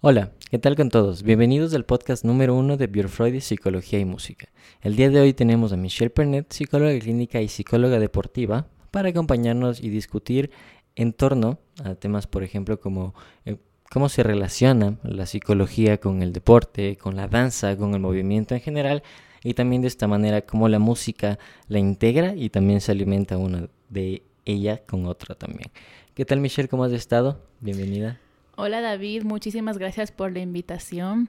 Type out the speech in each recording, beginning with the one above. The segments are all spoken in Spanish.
Hola, ¿qué tal con todos? Bienvenidos al podcast número uno de Freud Psicología y Música. El día de hoy tenemos a Michelle Pernet, psicóloga clínica y psicóloga deportiva, para acompañarnos y discutir en torno a temas, por ejemplo, como eh, cómo se relaciona la psicología con el deporte, con la danza, con el movimiento en general, y también de esta manera cómo la música la integra y también se alimenta una de ella con otra también. ¿Qué tal Michelle? ¿Cómo has estado? Bienvenida. Hola David, muchísimas gracias por la invitación.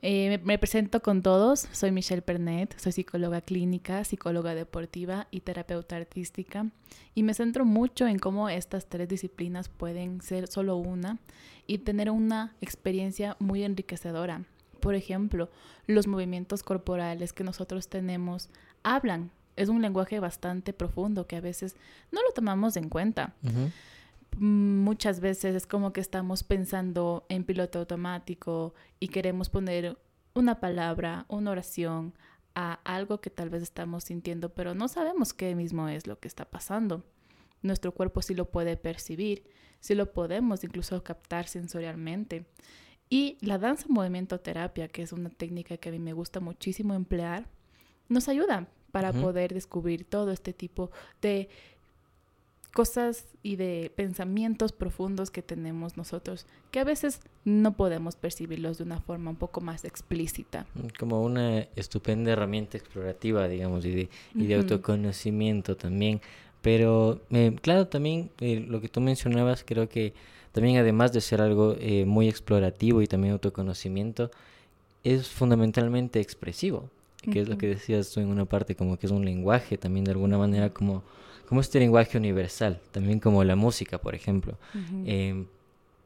Eh, me, presento con todos, soy Michelle Pernet, soy psicóloga clínica, psicóloga deportiva y terapeuta artística. Y me centro mucho en cómo estas tres disciplinas pueden ser solo una y tener una experiencia muy enriquecedora. Por ejemplo, los movimientos corporales que nosotros tenemos hablan, es un lenguaje bastante profundo que a veces no lo tomamos en cuenta muchas veces es como que estamos pensando en piloto automático y queremos poner una palabra, una oración a algo que tal vez estamos sintiendo, pero no sabemos qué mismo es lo que está pasando. Nuestro cuerpo sí lo puede percibir, sí lo podemos incluso captar sensorialmente. Y la danza movimiento terapia, que es una técnica que a mí me gusta muchísimo emplear, nos ayuda para poder descubrir todo este tipo de cosas y de pensamientos profundos que tenemos nosotros, que a veces no podemos percibirlos de una forma un poco más explícita. Como una estupenda herramienta explorativa, digamos, y de, y de autoconocimiento también. Pero, eh, claro, también eh, lo que tú mencionabas, creo que también además de ser algo eh, muy explorativo y también autoconocimiento, es fundamentalmente expresivo, que es lo que decías tú en una parte, como que es un lenguaje también de alguna manera como como este lenguaje universal, también como la música, por ejemplo. Em,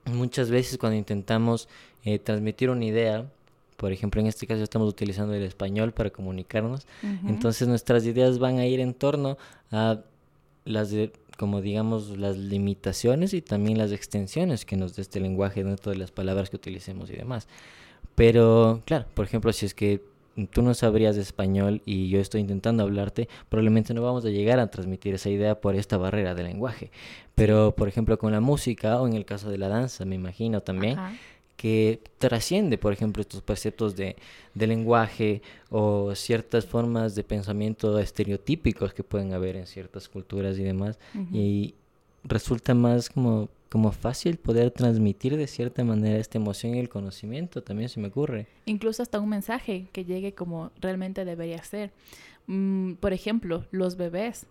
muchas veces cuando intentamos eh, transmitir una idea, por ejemplo, en este caso estamos utilizando el español para comunicarnos, entonces nuestras ideas van a ir en torno a las como digamos las limitaciones y también las extensiones que nos da este lenguaje dentro de las palabras que utilicemos y demás. Pero claro, por ejemplo, si es que tú no sabrías español y yo estoy intentando hablarte, probablemente no vamos a llegar a transmitir esa idea por esta barrera del lenguaje. Pero, por ejemplo, con la música o en el caso de la danza, me imagino también, que trasciende, por ejemplo, estos preceptos de, de, lenguaje o ciertas formas de pensamiento estereotípicos que pueden haber en ciertas culturas y demás. Y resulta más como como fácil poder transmitir de cierta manera esta emoción y el conocimiento, también se me ocurre. Incluso hasta un mensaje que llegue como realmente debería ser. Mm, por ejemplo, los bebés.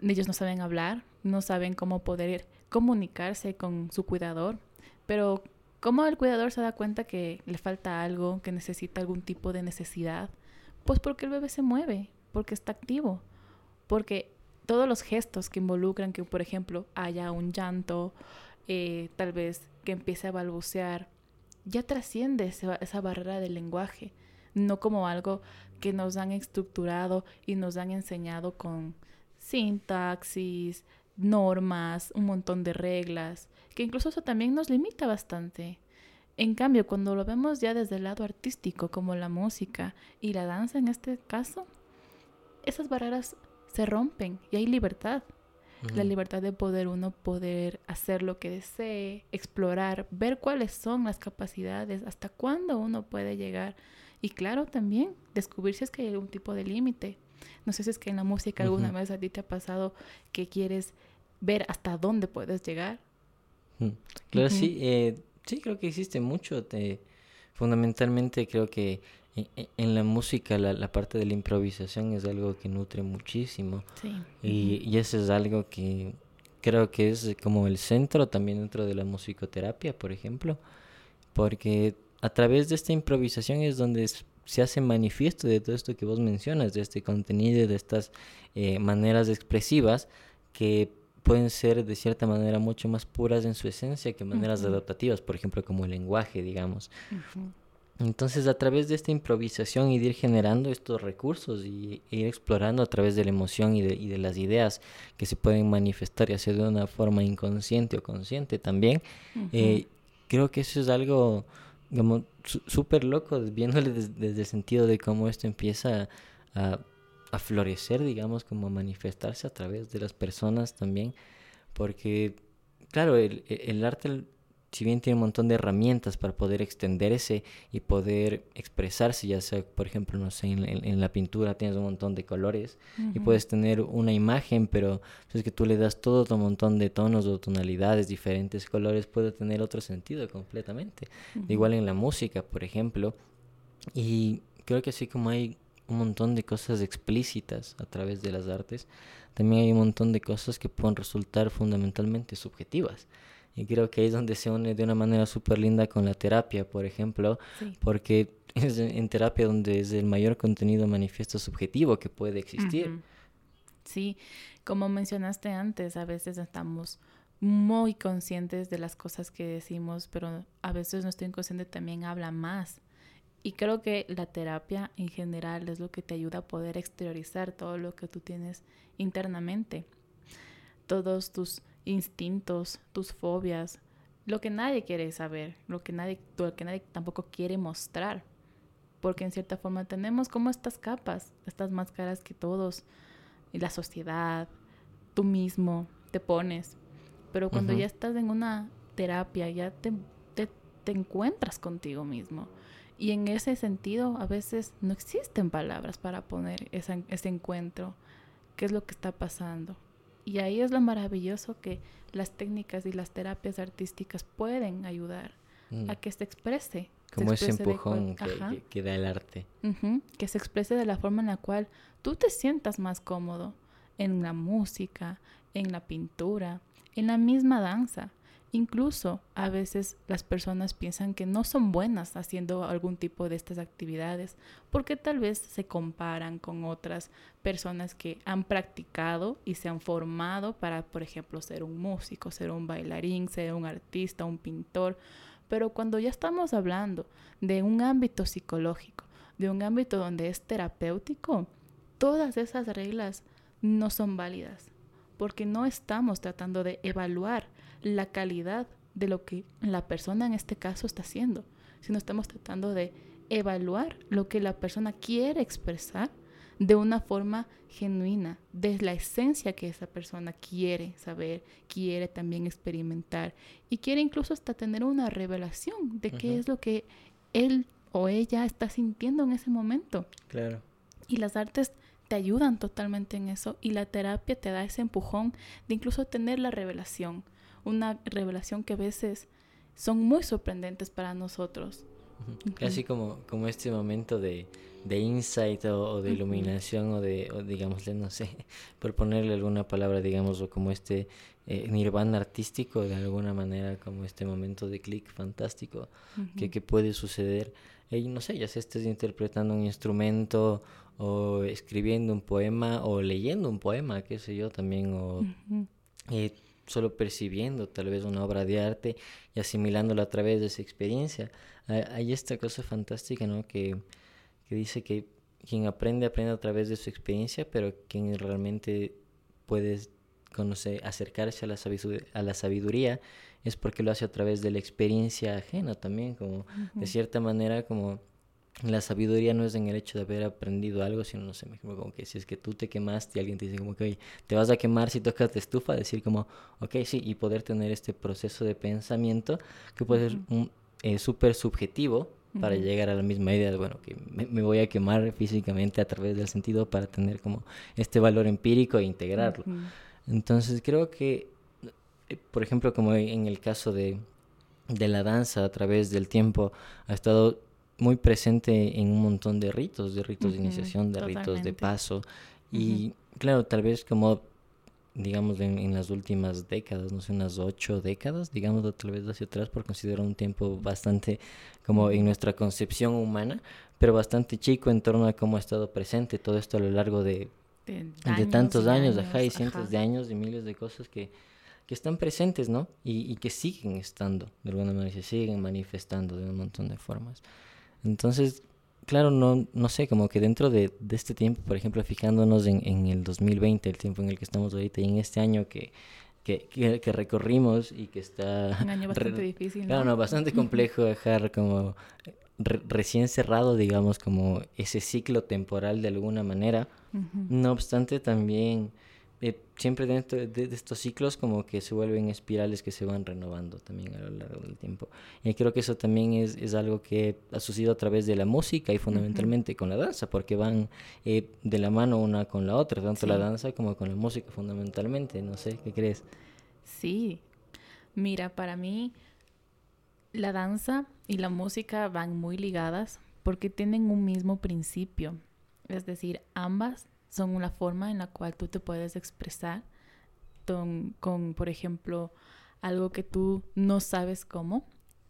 Ellos no saben hablar, no saben cómo poder comunicarse con su cuidador, pero ¿cómo el cuidador se da cuenta que le falta algo, que necesita algún tipo de necesidad? Pues porque el bebé se mueve, porque está activo, porque todos los gestos que involucran que, por ejemplo, haya un llanto, eh, tal vez que empiece a balbucear, ya trasciende esa, barrera del lenguaje, no como algo que nos han estructurado y nos han enseñado con sintaxis, normas, un montón de reglas, que incluso eso también nos limita bastante. En cambio, cuando lo vemos ya desde el lado artístico, como la música y la danza en este caso, esas barreras se rompen y hay libertad. La libertad de poder uno poder hacer lo que desee, explorar, ver cuáles son las capacidades, hasta cuándo uno puede llegar. Y claro, también descubrir si es que hay algún tipo de límite. No sé si es que en la música alguna vez a ti te ha pasado que quieres ver hasta dónde puedes llegar. Claro, sí, eh, sí, creo que existe mucho. De, fundamentalmente creo que en la música la, parte de la improvisación es algo que nutre muchísimo. Y, y, eso es algo que creo que es como el centro también dentro de la musicoterapia, por ejemplo. Porque a través de esta improvisación es donde se hace manifiesto de todo esto que vos mencionas, de este contenido, de estas eh, maneras expresivas que pueden ser de cierta manera mucho más puras en su esencia que maneras adaptativas, por ejemplo, como el lenguaje, digamos. Entonces, a través de esta improvisación y de ir generando estos recursos y ir explorando a través de la emoción y de, las ideas que se pueden manifestar, y hacer de una forma inconsciente o consciente también, eh, creo que eso es algo como súper loco, viéndole desde el sentido de cómo esto empieza a, florecer, digamos, como a manifestarse a través de las personas también, porque, claro, el, el arte si bien tiene un montón de herramientas para poder extenderse y poder expresarse, ya sea, por ejemplo, no sé, en, la pintura tienes un montón de colores y puedes tener una imagen, pero si es que tú le das todo un montón de tonos o tonalidades, diferentes colores, puede tener otro sentido completamente. Igual en la música, por ejemplo, y creo que así como hay un montón de cosas explícitas a través de las artes, también hay un montón de cosas que pueden resultar fundamentalmente subjetivas. Y creo que ahí es donde se une de una manera súper linda con la terapia, por ejemplo, porque es en terapia donde es el mayor contenido manifiesto subjetivo que puede existir. Sí, como mencionaste antes, a veces estamos muy conscientes de las cosas que decimos, pero a veces nuestro inconsciente también habla más. Y creo que la terapia en general es lo que te ayuda a poder exteriorizar todo lo que tú tienes internamente. Todos tus instintos, tus fobias, lo que nadie quiere saber, lo que nadie, lo que nadie tampoco quiere mostrar. Porque en cierta forma tenemos como estas capas, estas máscaras que todos, y la sociedad, tú mismo, te pones. Pero cuando ya estás en una terapia, ya te, te, encuentras contigo mismo. Y en ese sentido, a veces no existen palabras para poner ese encuentro. ¿Qué es lo que está pasando? Y ahí es lo maravilloso que las técnicas y las terapias artísticas pueden ayudar a mm. que se exprese. Como ese empujón que, da el arte. que se exprese de la forma en la cual tú te sientas más cómodo en la música, en la pintura, en la misma danza. Incluso a veces las personas piensan que no son buenas haciendo algún tipo de estas actividades porque tal vez se comparan con otras personas que han practicado y se han formado para, por ejemplo, ser un músico, ser un bailarín, ser un artista, un pintor. Pero cuando ya estamos hablando de un ámbito psicológico, de un ámbito donde es terapéutico, todas esas reglas no son válidas porque no estamos tratando de evaluar la calidad de lo que la persona en este caso está haciendo, sino estamos tratando de evaluar lo que la persona quiere expresar de una forma genuina, de la esencia que esa persona quiere saber, quiere también experimentar y quiere incluso hasta tener una revelación de qué es lo que él o ella está sintiendo en ese momento. Claro. Y las artes te ayudan totalmente en eso y la terapia te da ese empujón de incluso tener la revelación una revelación que a veces son muy sorprendentes para nosotros. Casi como, como este momento de, de insight o, de iluminación o de, o digámosle, no sé, por ponerle alguna palabra, digamos, o como este eh, nirvana artístico, de alguna manera, como este momento de clic fantástico que, que, puede suceder. Y no sé, ya sea estés interpretando un instrumento o escribiendo un poema o leyendo un poema, qué sé yo, también, o solo percibiendo tal vez una obra de arte y asimilándola a través de esa experiencia. Hay esta cosa fantástica, ¿no? Que, que dice que quien aprende, aprende a través de su experiencia, pero quien realmente puede conocer, acercarse a la, sabiduría, a la sabiduría es porque lo hace a través de la experiencia ajena también, como de cierta manera como la sabiduría no es en el hecho de haber aprendido algo, sino, no sé, como que si es que tú te quemaste y alguien te dice como que, oye, te vas a quemar si tocas de estufa, decir como, ok, sí, y poder tener este proceso de pensamiento que puede ser eh, súper subjetivo para llegar a la misma idea de, bueno, que me, voy a quemar físicamente a través del sentido para tener como este valor empírico e integrarlo. Entonces creo que, por ejemplo, como en el caso de, de la danza a través del tiempo, ha estado muy presente en un montón de ritos, de ritos de iniciación, de ritos de paso. Y claro, tal vez como, digamos, en, las últimas décadas, no sé, unas ocho décadas, digamos, tal vez hacia atrás, por considerar un tiempo bastante como en nuestra concepción humana, pero bastante chico en torno a cómo ha estado presente todo esto a lo largo de, de, tantos años, ajá, y cientos de años y miles de cosas que, que están presentes, ¿no? Y, y que siguen estando, de alguna manera, se siguen manifestando de un montón de formas. Entonces, claro, no, no sé, como que dentro de, de este tiempo, por ejemplo, fijándonos en, en, el 2020, el tiempo en el que estamos ahorita, y en este año que, que, que, recorrimos y que está... Un año bastante difícil. ¿no? Claro, no, bastante complejo dejar como recién cerrado, digamos, como ese ciclo temporal de alguna manera. No obstante, también eh, siempre dentro de, estos ciclos como que se vuelven espirales que se van renovando también a lo largo del tiempo. Y creo que eso también es, es algo que ha sucedido a través de la música y fundamentalmente con la danza, porque van eh, de la mano una con la otra, tanto la danza como con la música fundamentalmente. No sé, ¿qué crees? Sí, mira, para mí la danza y la música van muy ligadas porque tienen un mismo principio. Es decir, ambas son una forma en la cual tú te puedes expresar con, por ejemplo, algo que tú no sabes cómo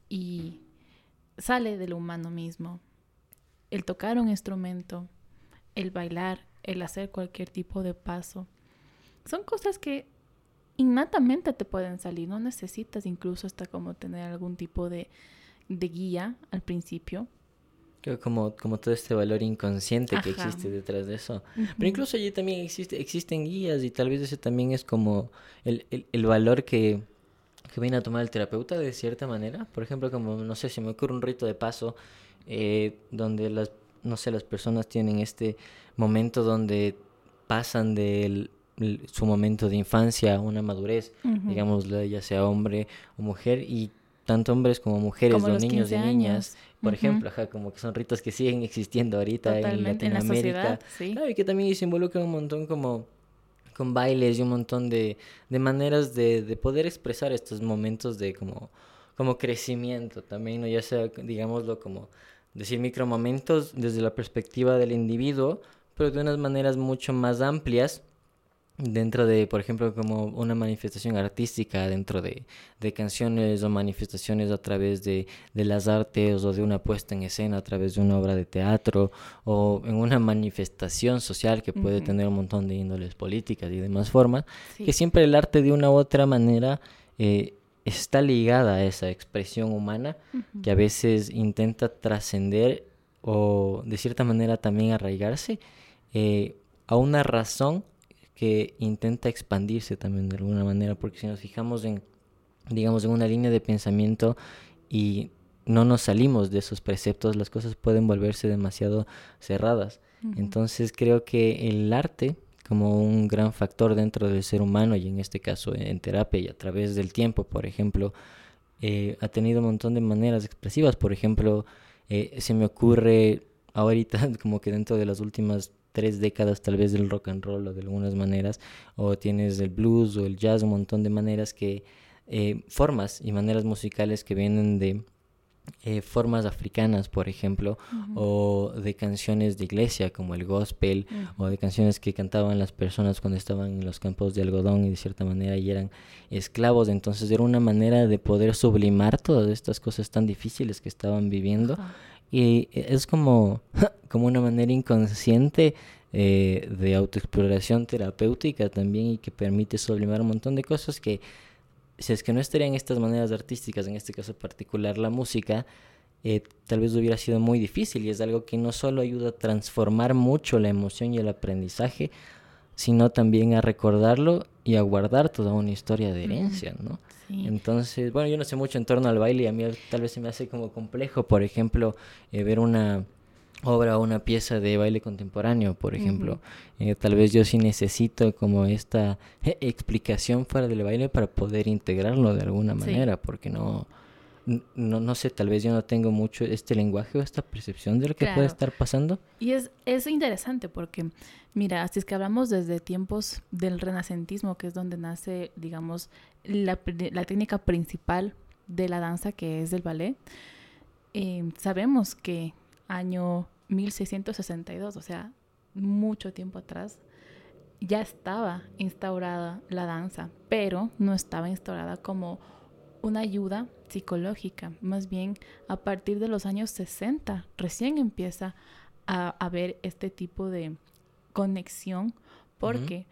y sale del humano mismo. El tocar un instrumento, el bailar, el hacer cualquier tipo de paso, son cosas que innatamente te pueden salir, no necesitas incluso hasta como tener algún tipo de, de guía al principio como, como todo este valor inconsciente que existe detrás de eso. Pero incluso allí también existe, existen guías y tal vez ese también es como el, el, valor que, que, viene a tomar el terapeuta de cierta manera. Por ejemplo, como, no sé, si me ocurre un rito de paso eh, donde las, no sé, las personas tienen este momento donde pasan de su momento de infancia a una madurez, digamos, ya sea hombre o mujer, y tanto hombres como mujeres, o niños y niñas, por ejemplo, ajá, como que son ritos que siguen existiendo ahorita en Latinoamérica. y que también se involucran un montón como con bailes y un montón de, de maneras de, de, poder expresar estos momentos de como, como crecimiento también, ¿no? ya sea, digámoslo, como decir micromomentos desde la perspectiva del individuo, pero de unas maneras mucho más amplias dentro de, por ejemplo, como una manifestación artística dentro de, de canciones o manifestaciones a través de, de, las artes o de una puesta en escena a través de una obra de teatro o en una manifestación social que puede tener un montón de índoles políticas y demás formas, que siempre el arte de una u otra manera eh, está ligada a esa expresión humana que a veces intenta trascender o de cierta manera también arraigarse eh, a una razón que intenta expandirse también de alguna manera, porque si nos fijamos en, digamos, en una línea de pensamiento y no nos salimos de esos preceptos, las cosas pueden volverse demasiado cerradas. Entonces creo que el arte, como un gran factor dentro del ser humano, y en este caso en terapia y a través del tiempo, por ejemplo, eh, ha tenido un montón de maneras expresivas. Por ejemplo, eh, se me ocurre ahorita, como que dentro de las últimas tres décadas tal vez del rock and roll o de algunas maneras, o tienes el blues o el jazz, un montón de maneras que, eh, formas y maneras musicales que vienen de eh, formas africanas, por ejemplo, o de canciones de iglesia como el gospel, o de canciones que cantaban las personas cuando estaban en los campos de algodón y de cierta manera y eran esclavos. Entonces era una manera de poder sublimar todas estas cosas tan difíciles que estaban viviendo. Y es como, como una manera inconsciente eh, de autoexploración terapéutica también y que permite sublimar un montón de cosas que si es que no estarían estas maneras artísticas, en este caso particular la música, eh, tal vez hubiera sido muy difícil y es algo que no solo ayuda a transformar mucho la emoción y el aprendizaje, sino también a recordarlo y a guardar toda una historia de herencia, ¿no? Entonces, bueno, yo no sé mucho en torno al baile y a mí tal vez se me hace como complejo, por ejemplo, eh, ver una obra o una pieza de baile contemporáneo, por ejemplo. Eh, tal vez yo sí necesito como esta explicación fuera del baile para poder integrarlo de alguna manera, porque no, no, no sé, tal vez yo no tengo mucho este lenguaje o esta percepción de lo que puede estar pasando. Y es, es interesante porque, mira, si es que hablamos desde tiempos del renacentismo, que es donde nace, digamos, la, la técnica principal de la danza, que es el ballet, eh, sabemos que año 1662, o sea, mucho tiempo atrás, ya estaba instaurada la danza, pero no estaba instaurada como una ayuda psicológica. Más bien, a partir de los años 60, recién empieza a haber este tipo de conexión, porque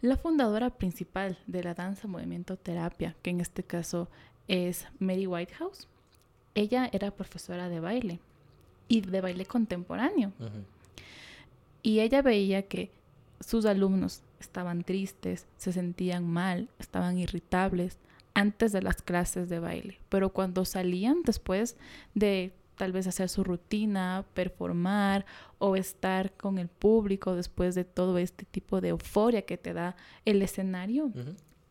la fundadora principal de la danza movimiento terapia, que en este caso es Mary Whitehouse, ella era profesora de baile y de baile contemporáneo. Y ella veía que sus alumnos estaban tristes, se sentían mal, estaban irritables antes de las clases de baile, pero cuando salían después de tal vez hacer su rutina, performar o estar con el público después de todo este tipo de euforia que te da el escenario,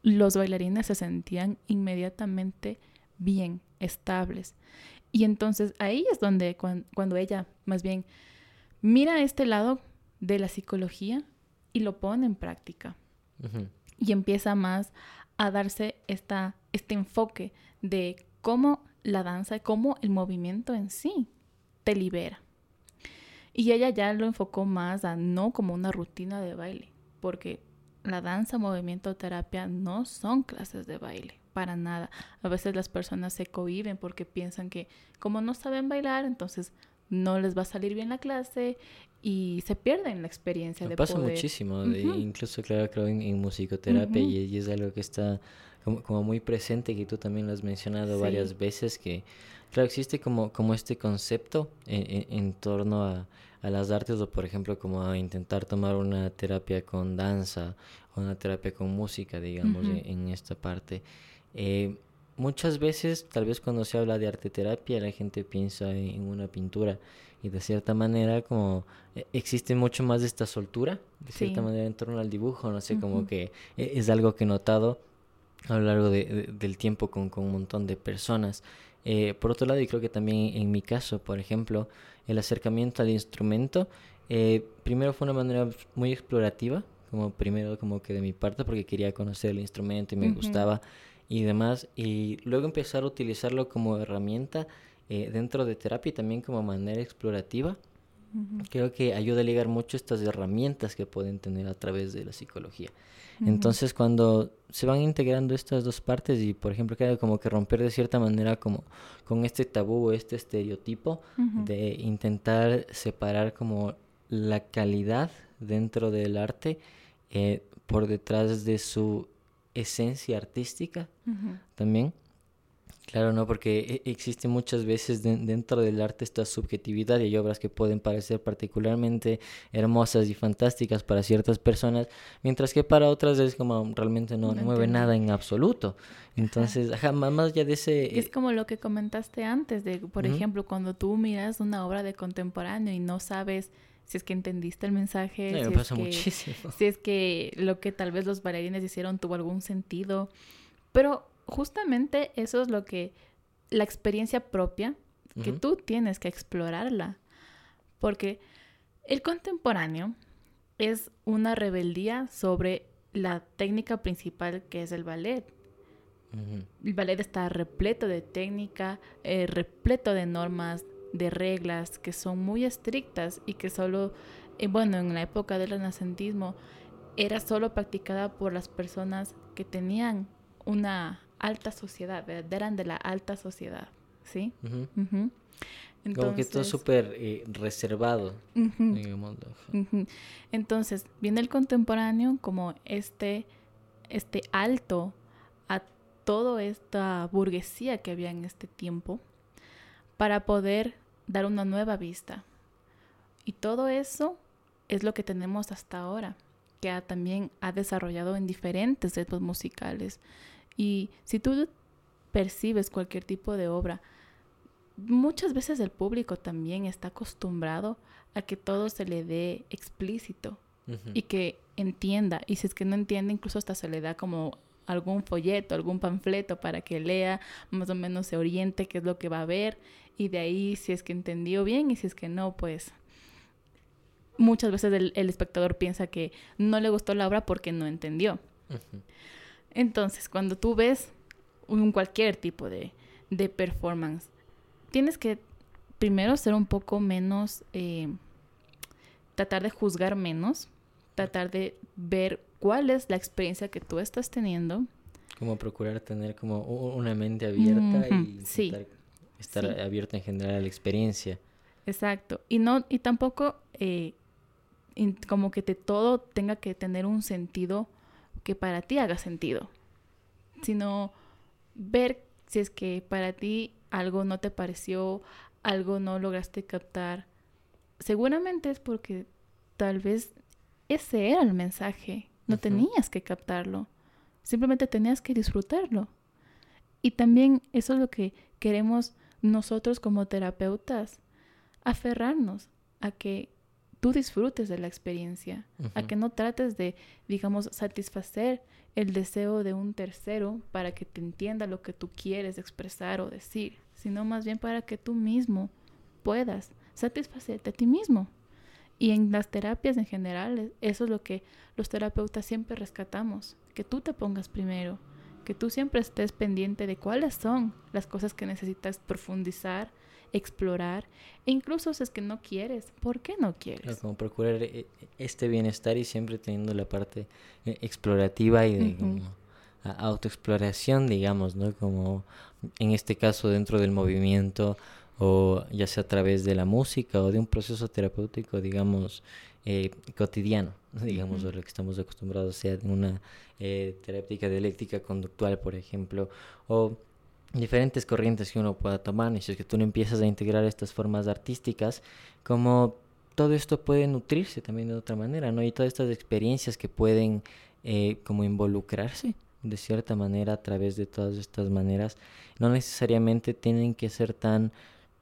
los bailarines se sentían inmediatamente bien, estables. Y entonces ahí es donde cuando, ella más bien mira este lado de la psicología y lo pone en práctica. Y empieza más a darse esta, este enfoque de cómo la danza, cómo el movimiento en sí te libera. Y ella ya lo enfocó más a no como una rutina de baile, porque la danza, movimiento, terapia no son clases de baile para nada. A veces las personas se cohiben porque piensan que como no saben bailar, entonces no les va a salir bien la clase y se pierden la experiencia de pasa muchísimo, incluso claro, creo en, musicoterapia y, es algo que está como, muy presente, que tú también lo has mencionado varias veces, que claro, existe como, como este concepto en, torno a, a, las artes o por ejemplo como a intentar tomar una terapia con danza o una terapia con música, digamos, en esta parte. Eh, muchas veces, tal vez cuando se habla de arte terapia, la gente piensa en una pintura y de cierta manera como eh, existe mucho más de esta soltura, de cierta manera en torno al dibujo, no sé, como que e, es algo que he notado a lo largo de, del tiempo con, con, un montón de personas. Eh, por otro lado, y creo que también en mi caso, por ejemplo, el acercamiento al instrumento, primero fue una manera muy explorativa, como primero como que de mi parte, porque quería conocer el instrumento y me gustaba y demás, y luego empezar a utilizarlo como herramienta eh, dentro de terapia y también como manera explorativa. Creo que ayuda a ligar mucho estas herramientas que pueden tener a través de la psicología. Entonces, cuando se van integrando estas dos partes y, por ejemplo, queda como que romper de cierta manera como con este tabú o este estereotipo de intentar separar como la calidad dentro del arte eh, por detrás de su esencia artística también. Claro, ¿no? Porque e, existe muchas veces dentro del arte esta subjetividad y hay obras que pueden parecer particularmente hermosas y fantásticas para ciertas personas, mientras que para otras es como realmente no, mueve nada en absoluto. Entonces, ajá, más allá de ese... Es como lo que comentaste antes, de, por ejemplo, cuando tú miras una obra de contemporáneo y no sabes si es que entendiste el mensaje, si, es que, muchísimo. si es que lo que tal vez los bailarines hicieron tuvo algún sentido. Pero justamente eso es lo que, la experiencia propia, que tú tienes que explorarla. Porque el contemporáneo es una rebeldía sobre la técnica principal que es el ballet. El ballet está repleto de técnica, eh, repleto de normas, de reglas que son muy estrictas y que solo, eh, bueno, en la época del renacentismo era solo practicada por las personas que tenían una alta sociedad, eran de la alta sociedad, ¿sí? Entonces, Como que todo súper eh, reservado. Entonces, viene el contemporáneo como este, este alto a toda esta burguesía que había en este tiempo para poder dar una nueva vista. Y todo eso es lo que tenemos hasta ahora, que también ha desarrollado en diferentes ritmos musicales. Y si tú percibes cualquier tipo de obra, muchas veces el público también está acostumbrado a que todo se le dé explícito y que entienda. Y si es que no entiende, incluso hasta se le da como algún folleto, algún panfleto para que lea, más o menos se oriente qué es lo que va a ver y de ahí si es que entendió bien y si es que no, pues muchas veces el, espectador piensa que no le gustó la obra porque no entendió. Entonces, cuando tú ves un cualquier tipo de, de performance, tienes que primero ser un poco menos, eh, tratar de juzgar menos, tratar de ver cuál es la experiencia que tú estás teniendo. Como procurar tener como una mente abierta y sí estar abierto en general a la experiencia. Exacto. Y no, y tampoco eh, como que te, todo tenga que tener un sentido que para ti haga sentido. Sino ver si es que para ti algo no te pareció, algo no lograste captar. Seguramente es porque tal vez ese era el mensaje. No tenías que captarlo. Simplemente tenías que disfrutarlo. Y también eso es lo que queremos nosotros como terapeutas aferrarnos a que tú disfrutes de la experiencia, a que no trates de, digamos, satisfacer el deseo de un tercero para que te entienda lo que tú quieres expresar o decir, sino más bien para que tú mismo puedas satisfacerte a ti mismo. Y en las terapias en general, eso es lo que los terapeutas siempre rescatamos, que tú te pongas primero, que tú siempre estés pendiente de cuáles son las cosas que necesitas profundizar, explorar, e incluso si es que no quieres, ¿por qué no quieres? como procurar eh, este bienestar y siempre teniendo la parte explorativa y de autoexploración, digamos, ¿no? Como en este caso dentro del movimiento o ya sea a través de la música o de un proceso terapéutico, digamos, eh, cotidiano, digamos, o lo que estamos acostumbrados, sea de una eh, terapéutica dialéctica conductual, por ejemplo, o diferentes corrientes que uno pueda tomar, y si es que tú no empiezas a integrar estas formas artísticas, como todo esto puede nutrirse también de otra manera, ¿no? Y todas estas experiencias que pueden eh, como involucrarse de cierta manera a través de todas estas maneras, no necesariamente tienen que ser tan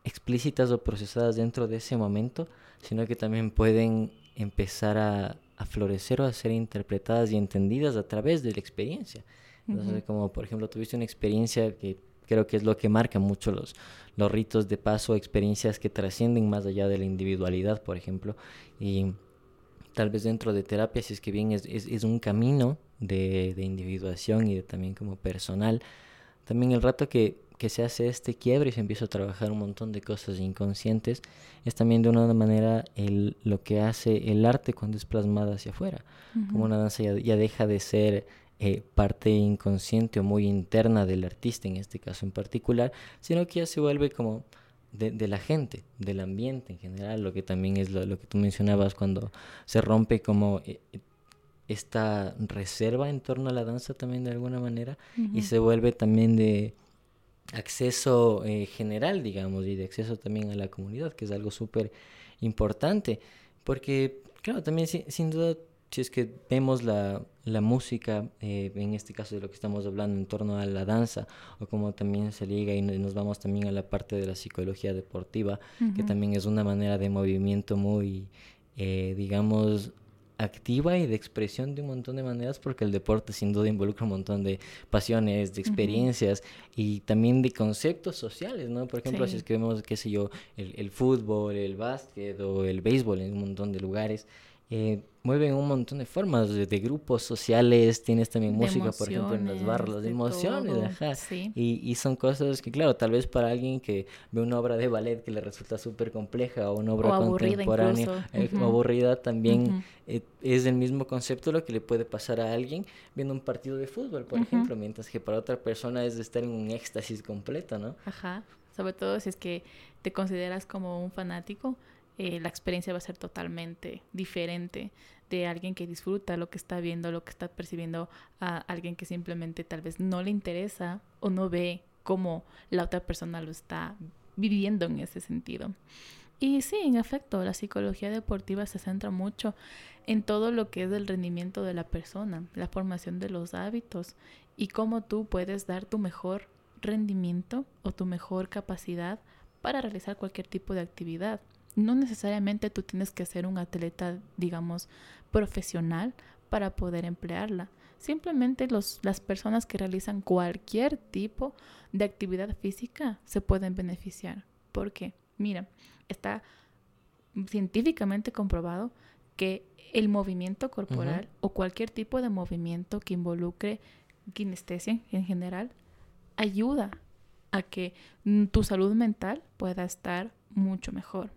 explícitas o procesadas dentro de ese momento, sino que también pueden empezar a, florecer o a ser interpretadas y entendidas a través de la experiencia. Entonces, como por ejemplo tuviste una experiencia que creo que es lo que marca mucho los, los ritos de paso, experiencias que trascienden más allá de la individualidad, por ejemplo, y tal vez dentro de terapia, si es que bien es, es, un camino de, de, individuación y de, también como personal, también el rato que que se hace este quiebre y se empieza a trabajar un montón de cosas inconscientes, es también de una manera el, lo que hace el arte cuando es plasmada hacia afuera. Como una danza ya, deja de ser eh, parte inconsciente o muy interna del artista, en este caso en particular, sino que ya se vuelve como de, la gente, del ambiente en general, lo que también es lo, que tú mencionabas cuando se rompe como... Eh, esta reserva en torno a la danza también de alguna manera y se vuelve también de, acceso eh, general, digamos, y de acceso también a la comunidad, que es algo súper importante, porque, claro, también sin duda, si es que vemos la, la música, eh, en este caso de lo que estamos hablando en torno a la danza, o como también se liga y nos vamos también a la parte de la psicología deportiva, que también es una manera de movimiento muy, eh, digamos, activa y de expresión de un montón de maneras porque el deporte sin duda involucra un montón de pasiones, de experiencias y también de conceptos sociales, ¿no? Por ejemplo, si es que vemos, qué sé yo, el, el, fútbol, el básquet o el béisbol en un montón de lugares, eh, mueven un montón de formas, de, grupos sociales, tienes también música, por ejemplo, en las barras, de, emociones, ajá. Y, y, son cosas que, claro, tal vez para alguien que ve una obra de ballet que le resulta súper compleja o una obra contemporánea eh, aburrida, también eh, es el mismo concepto lo que le puede pasar a alguien viendo un partido de fútbol, por ejemplo, mientras que para otra persona es de estar en un éxtasis completo, ¿no? Ajá, sobre todo si es que te consideras como un fanático eh, la experiencia va a ser totalmente diferente de alguien que disfruta lo que está viendo, lo que está percibiendo, a alguien que simplemente tal vez no le interesa o no ve cómo la otra persona lo está viviendo en ese sentido. Y sí, en efecto, la psicología deportiva se centra mucho en todo lo que es el rendimiento de la persona, la formación de los hábitos y cómo tú puedes dar tu mejor rendimiento o tu mejor capacidad para realizar cualquier tipo de actividad. No necesariamente tú tienes que ser un atleta, digamos, profesional para poder emplearla. Simplemente los, las personas que realizan cualquier tipo de actividad física se pueden beneficiar. ¿Por qué? Mira, está científicamente comprobado que el movimiento corporal o cualquier tipo de movimiento que involucre kinestesia en general ayuda a que tu salud mental pueda estar mucho mejor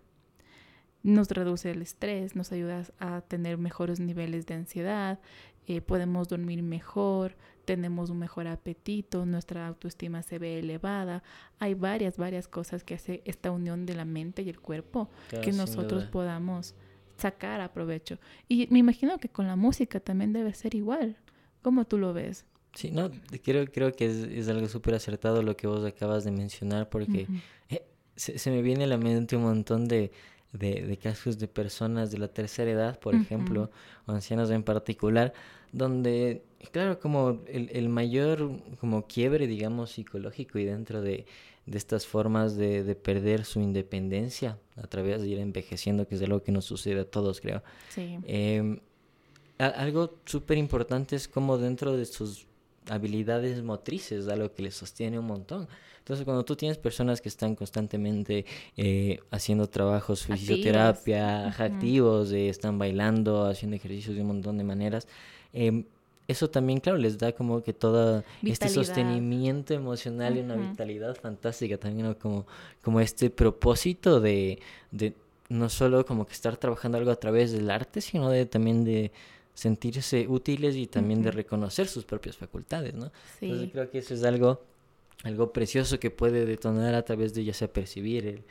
nos reduce el estrés, nos ayuda a tener mejores niveles de ansiedad, eh, podemos dormir mejor, tenemos un mejor apetito, nuestra autoestima se ve elevada. Hay varias, varias cosas que hace esta unión de la mente y el cuerpo que nosotros podamos sacar a provecho. Y me imagino que con la música también debe ser igual. ¿Cómo tú lo ves? Sí, no, creo, creo que es, algo súper acertado lo que vos acabas de mencionar porque eh, se, se, me viene a la mente un montón de, de, casos de personas de la tercera edad, por ejemplo, o ancianos en particular, donde, claro, como el, el, mayor como quiebre, digamos, psicológico y dentro de, de estas formas de, de, perder su independencia a través de ir envejeciendo, que es algo que nos sucede a todos, creo. Sí. Eh, algo súper importante es como dentro de sus habilidades motrices, algo que les sostiene un montón. Entonces, cuando tú tienes personas que están constantemente eh, haciendo trabajos, fisioterapia, activos, eh, están bailando, haciendo ejercicios de un montón de maneras, eh, eso también, claro, les da como que todo este sostenimiento emocional y una vitalidad fantástica también, como, como este propósito de, de no solo como que estar trabajando algo a través del arte, sino de también de sentirse útiles y también de reconocer sus propias facultades, ¿no? Sí. Entonces creo que eso es algo algo precioso que puede detonar a través de ya sea percibir el,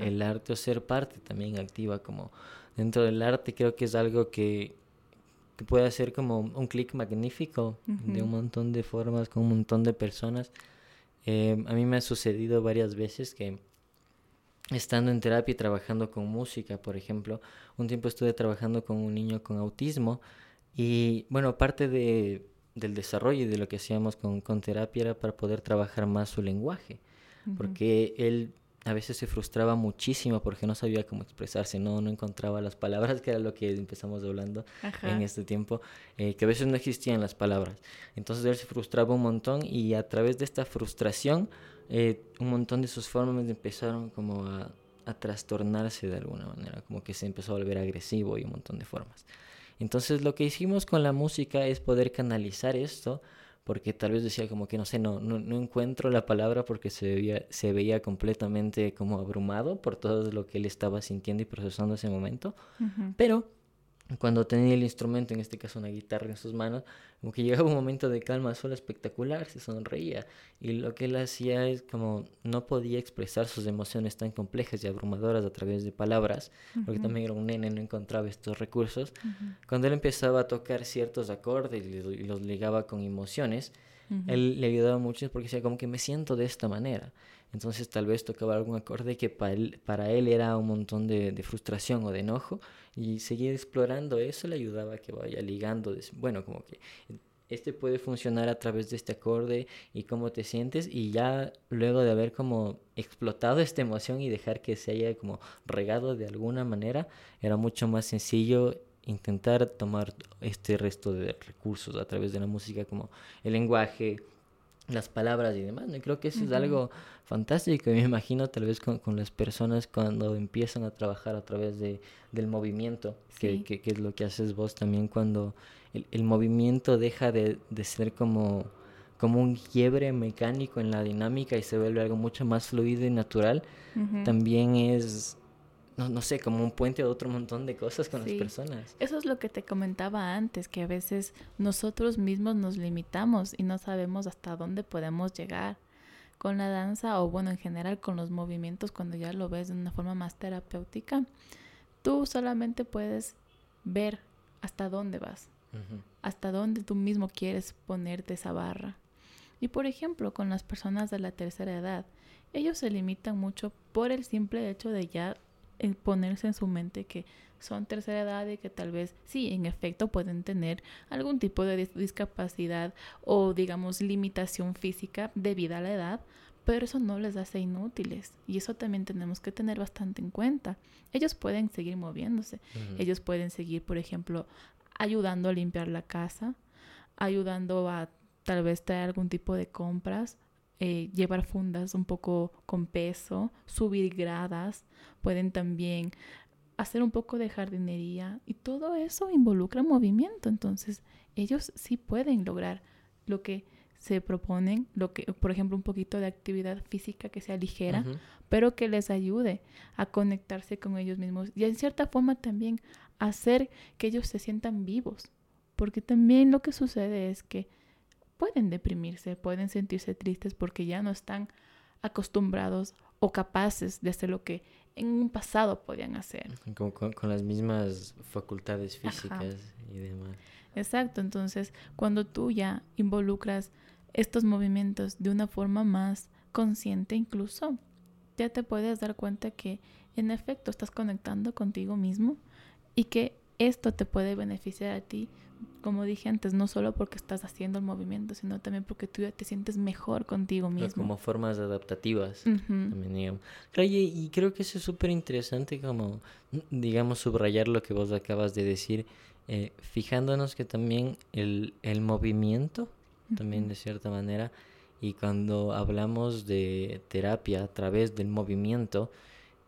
el, arte o ser parte también activa como dentro del arte creo que es algo que que puede hacer como un clic magnífico de un montón de formas con un montón de personas. Eh, a mí me ha sucedido varias veces que estando en terapia y trabajando con música, por ejemplo, un tiempo estuve trabajando con un niño con autismo y bueno, parte de, del desarrollo y de lo que hacíamos con, con terapia era para poder trabajar más su lenguaje, porque él a veces se frustraba muchísimo porque no sabía cómo expresarse, no, no encontraba las palabras, que era lo que empezamos hablando en este tiempo, eh, que a veces no existían las palabras. Entonces él se frustraba un montón y a través de esta frustración, eh, un montón de sus formas empezaron como a, a trastornarse de alguna manera, como que se empezó a volver agresivo y un montón de formas. Entonces lo que hicimos con la música es poder canalizar esto porque tal vez decía como que no sé, no, no, no, encuentro la palabra porque se veía, se veía completamente como abrumado por todo lo que él estaba sintiendo y procesando ese momento. Pero cuando tenía el instrumento, en este caso una guitarra en sus manos, como que llegaba un momento de calma solo espectacular, se sonreía. Y lo que él hacía es como no podía expresar sus emociones tan complejas y abrumadoras a través de palabras, porque también era un nene, no encontraba estos recursos. Cuando él empezaba a tocar ciertos acordes y los ligaba con emociones, él le ayudaba mucho porque decía como que me siento de esta manera. Entonces tal vez tocaba algún acorde que para él, era un montón de, de, frustración o de enojo y seguir explorando eso le ayudaba a que vaya ligando, bueno, como que este puede funcionar a través de este acorde y cómo te sientes y ya luego de haber como explotado esta emoción y dejar que se haya como regado de alguna manera, era mucho más sencillo intentar tomar este resto de recursos a través de la música como el lenguaje, las palabras y demás. ¿no? Y creo que eso es algo fantástico. Y me imagino tal vez con, con, las personas cuando empiezan a trabajar a través de, del movimiento, que, que, que, es lo que haces vos también cuando el, el movimiento deja de, de, ser como, como un quiebre mecánico en la dinámica y se vuelve algo mucho más fluido y natural. También es no, no sé, como un puente a otro montón de cosas con las personas. Eso es lo que te comentaba antes, que a veces nosotros mismos nos limitamos y no sabemos hasta dónde podemos llegar con la danza o bueno, en general con los movimientos cuando ya lo ves de una forma más terapéutica. Tú solamente puedes ver hasta dónde vas, hasta dónde tú mismo quieres ponerte esa barra. Y por ejemplo, con las personas de la tercera edad, ellos se limitan mucho por el simple hecho de ya ponerse en su mente que son tercera edad y que tal vez sí, en efecto pueden tener algún tipo de discapacidad o digamos limitación física debido a la edad, pero eso no les hace inútiles. Y eso también tenemos que tener bastante en cuenta. Ellos pueden seguir moviéndose, ellos pueden seguir, por ejemplo, ayudando a limpiar la casa, ayudando a tal vez traer algún tipo de compras eh, llevar fundas un poco con peso, subir gradas, pueden también hacer un poco de jardinería y todo eso involucra movimiento. Entonces ellos sí pueden lograr lo que se proponen, lo que, por ejemplo, un poquito de actividad física que sea ligera, pero que les ayude a conectarse con ellos mismos y en cierta forma también hacer que ellos se sientan vivos, porque también lo que sucede es que pueden deprimirse, pueden sentirse tristes porque ya no están acostumbrados o capaces de hacer lo que en un pasado podían hacer. Con, con, las mismas facultades físicas y demás. Exacto, entonces cuando tú ya involucras estos movimientos de una forma más consciente incluso, ya te puedes dar cuenta que en efecto estás conectando contigo mismo y que esto te puede beneficiar a ti, como dije antes, no solo porque estás haciendo el movimiento, sino también porque tú ya te sientes mejor contigo mismo. Como formas adaptativas. también, y creo que eso es súper interesante como, digamos, subrayar lo que vos acabas de decir, eh, fijándonos que también el, el movimiento, también de cierta manera, y cuando hablamos de terapia a través del movimiento,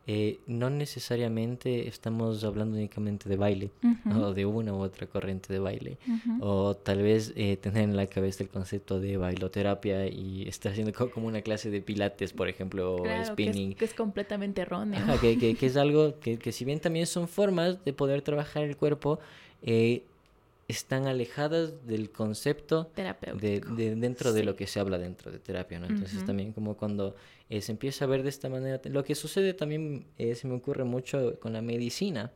eh, no necesariamente estamos hablando únicamente de baile o de una u otra corriente de baile o tal vez eh, tener en la cabeza el concepto de bailoterapia y estar haciendo como una clase de pilates por ejemplo o spinning. que es, completamente erróneo. Que, que, es algo que, que si bien también son formas de poder trabajar el cuerpo eh, están alejadas del concepto de, de, dentro de lo que se habla dentro de terapia, ¿no? Entonces también como cuando eh, se empieza a ver de esta manera, lo que sucede también eh, se me ocurre mucho con la medicina,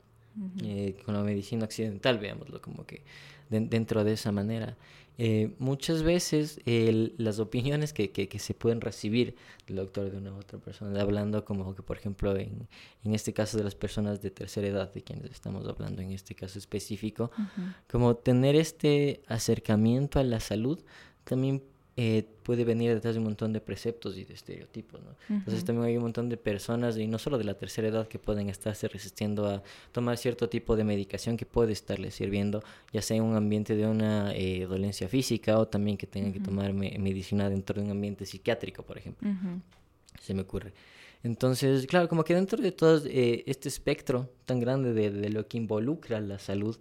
eh, con la medicina occidental, veámoslo como que dentro de esa manera. Eh, muchas veces las opiniones que, que, se pueden recibir del doctor de una u otra persona, hablando como que, por ejemplo, en, en, este caso de las personas de tercera edad, de quienes estamos hablando en este caso específico, como tener este acercamiento a la salud también eh, puede venir detrás de un montón de preceptos y de estereotipos, ¿no? Entonces también hay un montón de personas, y no solo de la tercera edad, que pueden estarse resistiendo a tomar cierto tipo de medicación que puede estarles sirviendo, ya sea en un ambiente de una eh, dolencia física o también que tengan que tomar medicina dentro de un ambiente psiquiátrico, por ejemplo. Se me ocurre. Entonces, claro, como que dentro de todo eh, este espectro tan grande de, de, lo que involucra la salud,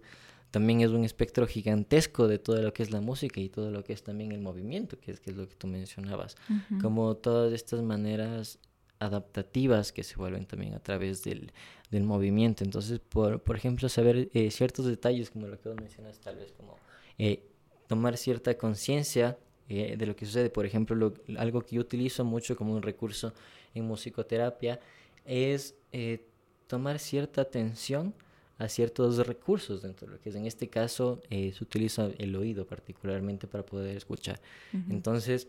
también es un espectro gigantesco de todo lo que es la música y todo lo que es también el movimiento, que es, que es lo que tú mencionabas, como todas estas maneras adaptativas que se vuelven también a través del, del movimiento. Entonces, por, por ejemplo, saber eh, ciertos detalles, como lo que vos mencionas, tal vez como eh, tomar cierta conciencia eh, de lo que sucede. Por ejemplo, algo que yo utilizo mucho como un recurso en musicoterapia es tomar cierta atención a ciertos recursos dentro de lo que es. En este caso eh, se utiliza el oído particularmente para poder escuchar. Entonces,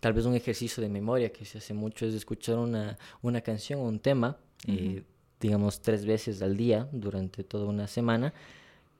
tal vez un ejercicio de memoria que se hace mucho es escuchar una, una canción o un tema, eh, digamos, tres veces al día durante toda una semana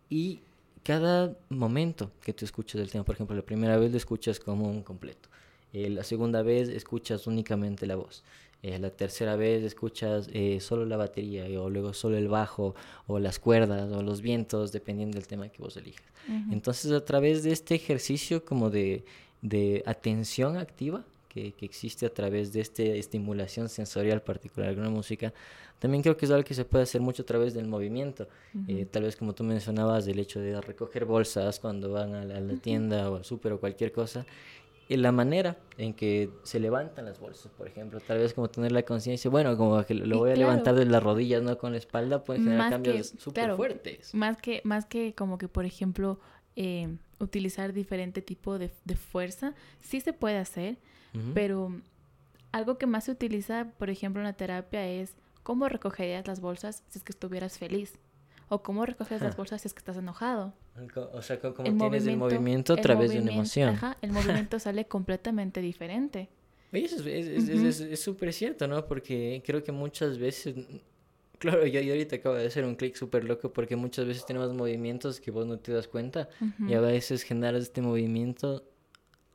y cada momento que tú escuchas el tema, por ejemplo, la primera vez lo escuchas como un completo. Eh, la segunda vez escuchas únicamente la voz. Eh, la tercera vez escuchas eh, solo la batería o luego solo el bajo o las cuerdas o los vientos, dependiendo del tema que vos elijas. Entonces, a través de este ejercicio como de, de atención activa que, que, existe a través de esta estimulación sensorial particular de una música, también creo que es algo que se puede hacer mucho a través del movimiento. Eh, tal vez como tú mencionabas, del hecho de recoger bolsas cuando van a la, a la tienda o al súper o cualquier cosa la manera en que se levantan las bolsas, por ejemplo, tal vez como tener la conciencia, bueno, como que lo voy a levantar de las rodillas, no con la espalda, puede generar cambios súper fuertes. Más que, más que como que, por ejemplo, eh, utilizar diferente tipo de, fuerza, sí se puede hacer, pero algo que más se utiliza, por ejemplo, en la terapia es cómo recogerías las bolsas si es que estuvieras feliz o cómo recoges las bolsas si es que estás enojado. O sea, como tienes el movimiento a través de una emoción. Ajá, el movimiento sale completamente diferente. Oye, eso es súper es, cierto, ¿no? Porque creo que muchas veces, claro, yo, ahorita acabo de hacer un clic súper loco porque muchas veces tenemos movimientos que vos no te das cuenta y a veces generas este movimiento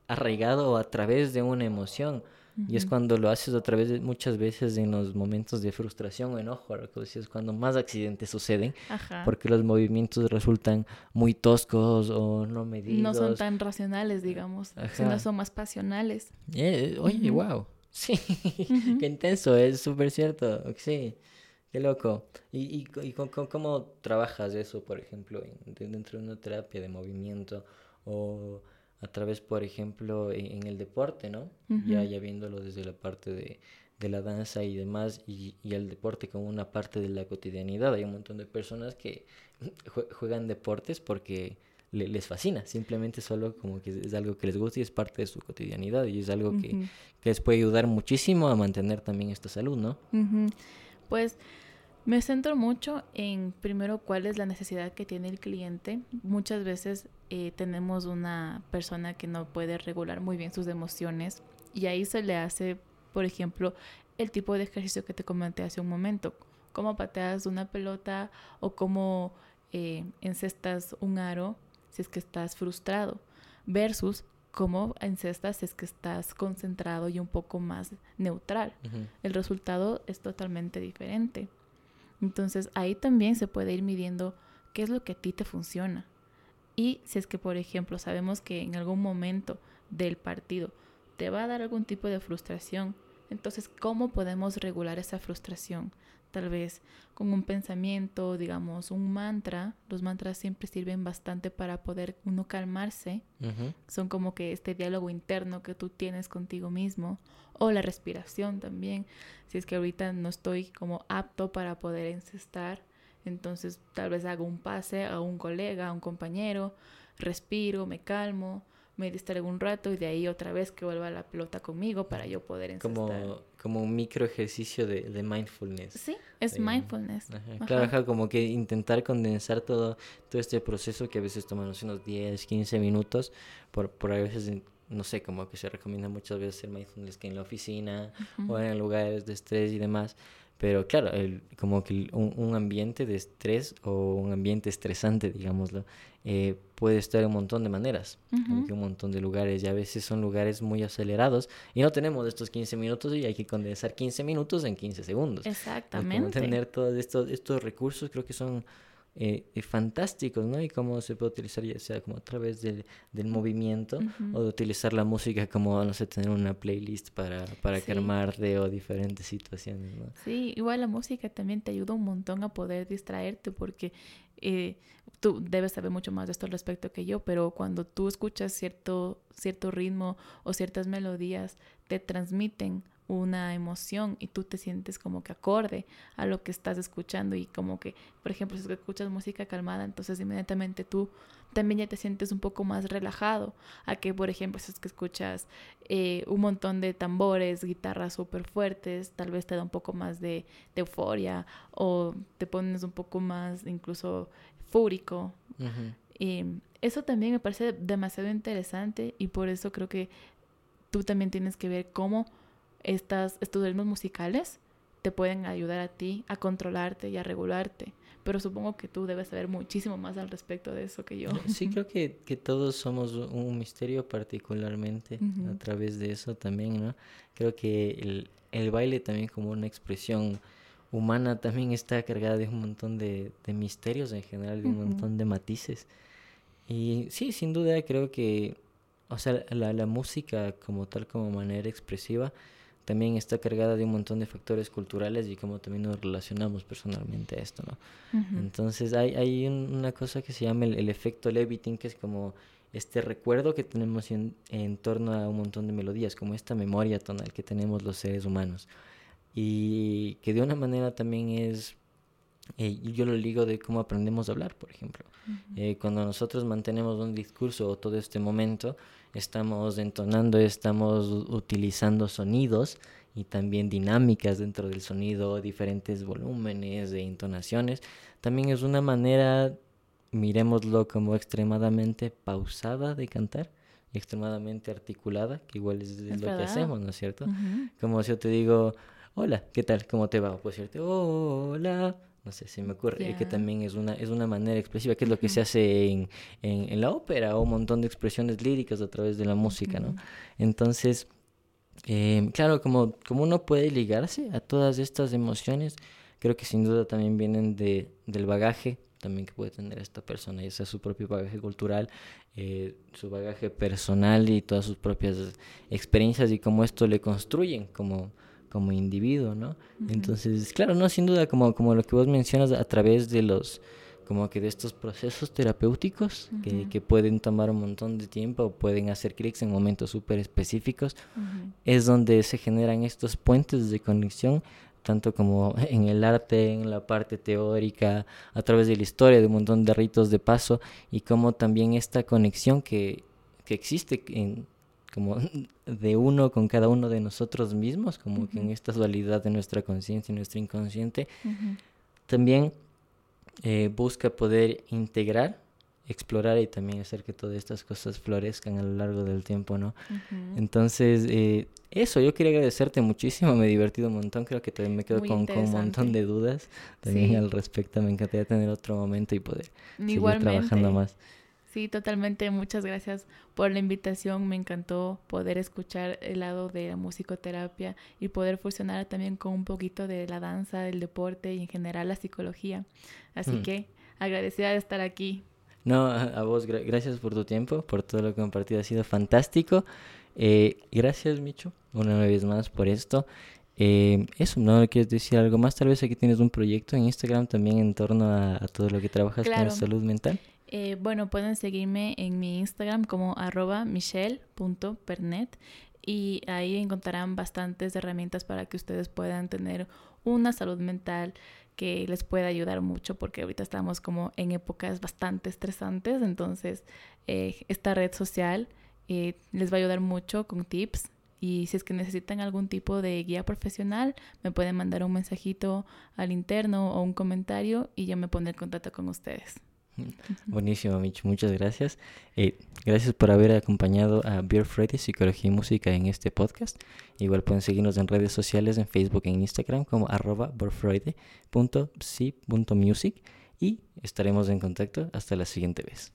arraigado o a través de una emoción. Y es cuando lo haces otra vez, muchas veces en los momentos de frustración o enojo, es cuando más accidentes suceden, porque los movimientos resultan muy toscos o no medidos. No son tan racionales, digamos, sino son más pasionales. Eh, oye, wow. Sí, qué intenso, es súper cierto. Sí, qué loco. ¿Y, y, cómo, trabajas eso, por ejemplo, dentro de una terapia de movimiento o a través, por ejemplo, en, el deporte, ¿no? ya, ya viéndolo desde la parte de, de la danza y demás, y, y, el deporte como una parte de la cotidianidad. Hay un montón de personas que juegan deportes porque les fascina, simplemente solo como que es algo que les gusta y es parte de su cotidianidad y es algo que, que les puede ayudar muchísimo a mantener también esta salud, ¿no? Pues me centro mucho en primero cuál es la necesidad que tiene el cliente. Muchas veces eh, tenemos una persona que no puede regular muy bien sus emociones y ahí se le hace, por ejemplo, el tipo de ejercicio que te comenté hace un momento, cómo pateas una pelota o cómo eh, encestas un aro si es que estás frustrado, versus cómo encestas si es que estás concentrado y un poco más neutral. El resultado es totalmente diferente. Entonces ahí también se puede ir midiendo qué es lo que a ti te funciona. Y si es que, por ejemplo, sabemos que en algún momento del partido te va a dar algún tipo de frustración, entonces, ¿cómo podemos regular esa frustración? Tal vez con un pensamiento, digamos, un mantra. Los mantras siempre sirven bastante para poder uno calmarse. Son como que este diálogo interno que tú tienes contigo mismo. O la respiración también. Si es que ahorita no estoy como apto para poder encestar, entonces tal vez hago un pase a un colega, a un compañero, respiro, me calmo, me distraigo un rato y de ahí otra vez que vuelva la pelota conmigo para yo poder encestar. Como, como un micro ejercicio de, de mindfulness. Sí, es mindfulness. Claro, como que intentar condensar todo, todo este proceso que a veces toma unos 10, 15 minutos, por, por a veces no sé, como que se recomienda muchas veces hacer mindfulness que en la oficina o en lugares de estrés y demás. Pero claro, el, como que un, un, ambiente de estrés o un ambiente estresante, digámoslo, eh, puede estar en un montón de maneras, como que un montón de lugares, y a veces son lugares muy acelerados y no tenemos estos 15 minutos y hay que condensar 15 minutos en 15 segundos. Exactamente. tener todos estos, estos recursos creo que son eh, eh, fantásticos, ¿no? Y cómo se puede utilizar ya sea como a través del, del movimiento o de utilizar la música como, no sé, tener una playlist para, para calmarte o diferentes situaciones, ¿no? Sí, igual la música también te ayuda un montón a poder distraerte porque eh, tú debes saber mucho más de esto al respecto que yo, pero cuando tú escuchas cierto, cierto ritmo o ciertas melodías, te transmiten una emoción y tú te sientes como que acorde a lo que estás escuchando y como que, por ejemplo, si escuchas música calmada, entonces inmediatamente tú también ya te sientes un poco más relajado a que, por ejemplo, si es que escuchas eh, un montón de tambores, guitarras súper fuertes, tal vez te da un poco más de, euforia o te pones un poco más incluso fúrico. Y eso también me parece demasiado interesante y por eso creo que tú también tienes que ver cómo estas, estos ritmos musicales te pueden ayudar a ti a controlarte y a regularte. Pero supongo que tú debes saber muchísimo más al respecto de eso que yo. Sí, creo que, que todos somos un misterio particularmente a través de eso también, ¿no? Creo que el, el, baile también como una expresión humana también está cargada de un montón de, de misterios en general, de un montón de matices. Y sí, sin duda creo que, o sea, la, la música como tal, como manera expresiva, también está cargada de un montón de factores culturales y cómo también nos relacionamos personalmente a esto, ¿no? Entonces hay, hay una cosa que se llama el, efecto Levitin, que es como este recuerdo que tenemos en, en, torno a un montón de melodías, como esta memoria tonal que tenemos los seres humanos. Y que de una manera también es, eh, yo lo ligo de cómo aprendemos a hablar, por ejemplo. Eh, cuando nosotros mantenemos un discurso o todo este momento, estamos entonando, estamos utilizando sonidos y también dinámicas dentro del sonido, diferentes volúmenes de entonaciones. También es una manera, miremoslo como extremadamente pausada de cantar extremadamente articulada, que igual es, lo que hacemos, ¿no es cierto? Como si yo te digo, hola, ¿qué tal? ¿Cómo te va? Pues cierto, hola, no sé, si me ocurre que también es una, es una manera expresiva, que es lo que se hace en, en, la ópera o un montón de expresiones líricas a través de la música, ¿no? Entonces, eh, claro, como, como uno puede ligarse a todas estas emociones, creo que sin duda también vienen de, del bagaje también que puede tener esta persona, ya sea su propio bagaje cultural, eh, su bagaje personal y todas sus propias experiencias y cómo esto le construyen como como individuo, ¿no? Entonces, claro, no, sin duda, como, como lo que vos mencionas a través de los, como que de estos procesos terapéuticos que, que, pueden tomar un montón de tiempo o pueden hacer clics en momentos súper específicos, es donde se generan estos puentes de conexión, tanto como en el arte, en la parte teórica, a través de la historia, de un montón de ritos de paso, y como también esta conexión que, que existe en como de uno con cada uno de nosotros mismos, como que en esta dualidad de nuestra conciencia y nuestro inconsciente, también eh, busca poder integrar, explorar y también hacer que todas estas cosas florezcan a lo largo del tiempo, ¿no? Entonces, eh, eso, yo quería agradecerte muchísimo, me he divertido un montón, creo que también me quedo con, un montón de dudas también al respecto, me encantaría tener otro momento y poder seguir trabajando más. Sí, totalmente. Muchas gracias por la invitación. Me encantó poder escuchar el lado de la musicoterapia y poder fusionar también con un poquito de la danza, el deporte y en general la psicología. Así mm. que agradecida de estar aquí. No, a vos, gracias por tu tiempo, por todo lo que compartido. Ha sido fantástico. Eh, gracias, Micho, una vez más por esto. Eh, eso, ¿no quieres decir algo más? Tal vez aquí tienes un proyecto en Instagram también en torno a, todo lo que trabajas con la salud mental. Eh, bueno, pueden seguirme en mi Instagram como arroba michelle.pernet y ahí encontrarán bastantes herramientas para que ustedes puedan tener una salud mental que les pueda ayudar mucho porque ahorita estamos como en épocas bastante estresantes, entonces eh, esta red social eh, les va a ayudar mucho con tips y si es que necesitan algún tipo de guía profesional, me pueden mandar un mensajito al interno o un comentario y yo me pondré en contacto con ustedes. Buenísimo, Micho. Muchas gracias. Eh, gracias por haber acompañado a Beer Friday Psicología y Música en este podcast. Igual pueden seguirnos en redes sociales, en Facebook e Instagram como arroba y estaremos en contacto hasta la siguiente vez.